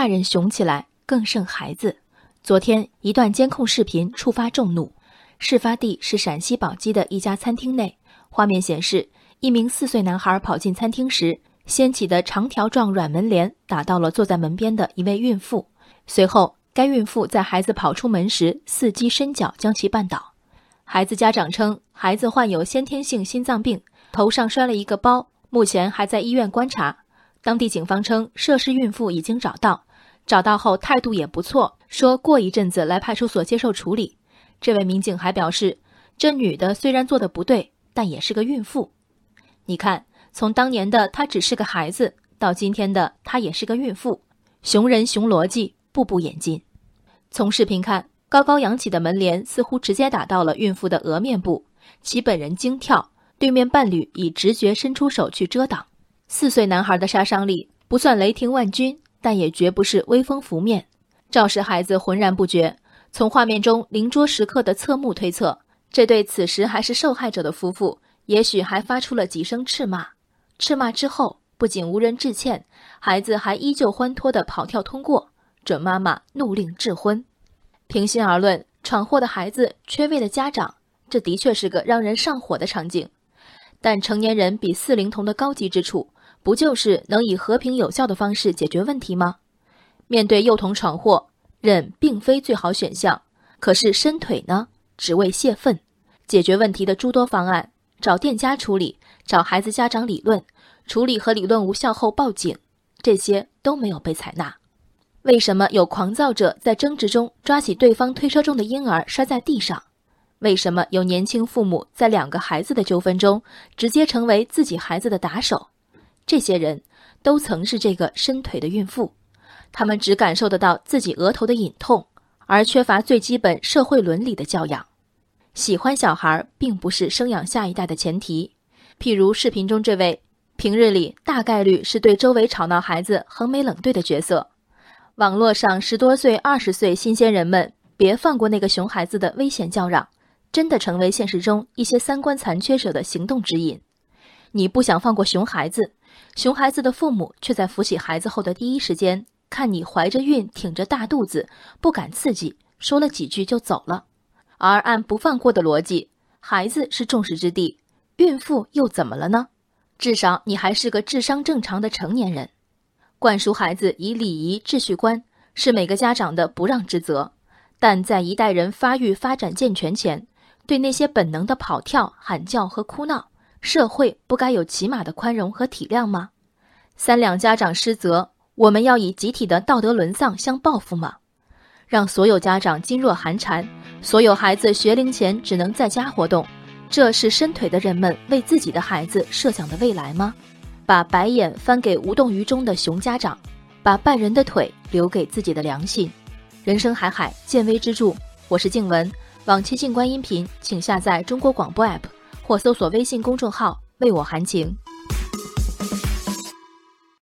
大人熊起来更胜孩子。昨天一段监控视频触发众怒，事发地是陕西宝鸡的一家餐厅内，画面显示一名四岁男孩跑进餐厅时，掀起的长条状软门帘打到了坐在门边的一位孕妇，随后该孕妇在孩子跑出门时伺机伸脚将其绊倒。孩子家长称，孩子患有先天性心脏病，头上摔了一个包，目前还在医院观察。当地警方称，涉事孕妇已经找到，找到后态度也不错，说过一阵子来派出所接受处理。这位民警还表示，这女的虽然做的不对，但也是个孕妇。你看，从当年的她只是个孩子，到今天的她也是个孕妇，熊人熊逻辑步步演进。从视频看，高高扬起的门帘似乎直接打到了孕妇的额面部，其本人惊跳，对面伴侣以直觉伸出手去遮挡。四岁男孩的杀伤力不算雷霆万钧，但也绝不是微风拂面。肇事孩子浑然不觉。从画面中邻桌食客的侧目推测，这对此时还是受害者的夫妇，也许还发出了几声斥骂。斥骂之后，不仅无人致歉，孩子还依旧欢脱地跑跳通过。准妈妈怒令质婚。平心而论，闯祸的孩子，缺位的家长，这的确是个让人上火的场景。但成年人比四龄童的高级之处。不就是能以和平有效的方式解决问题吗？面对幼童闯祸，忍并非最好选项。可是伸腿呢？只为泄愤。解决问题的诸多方案：找店家处理，找孩子家长理论，处理和理论无效后报警，这些都没有被采纳。为什么有狂躁者在争执中抓起对方推车中的婴儿摔在地上？为什么有年轻父母在两个孩子的纠纷中直接成为自己孩子的打手？这些人都曾是这个伸腿的孕妇，他们只感受得到自己额头的隐痛，而缺乏最基本社会伦理的教养。喜欢小孩并不是生养下一代的前提。譬如视频中这位，平日里大概率是对周围吵闹孩子横眉冷对的角色，网络上十多岁、二十岁新鲜人们别放过那个熊孩子的危险叫嚷，真的成为现实中一些三观残缺者的行动指引。你不想放过熊孩子？熊孩子的父母却在扶起孩子后的第一时间，看你怀着孕，挺着大肚子，不敢刺激，说了几句就走了。而按不放过的逻辑，孩子是众矢之的，孕妇又怎么了呢？至少你还是个智商正常的成年人。灌输孩子以礼仪秩序观，是每个家长的不让之责。但在一代人发育发展健全前，对那些本能的跑跳、喊叫和哭闹。社会不该有起码的宽容和体谅吗？三两家长失责，我们要以集体的道德沦丧相报复吗？让所有家长噤若寒蝉，所有孩子学龄前只能在家活动，这是伸腿的人们为自己的孩子设想的未来吗？把白眼翻给无动于衷的熊家长，把半人的腿留给自己的良心。人生海海，见微知著。我是静文，往期静观音频，请下载中国广播 app。或搜索微信公众号“为我含情”。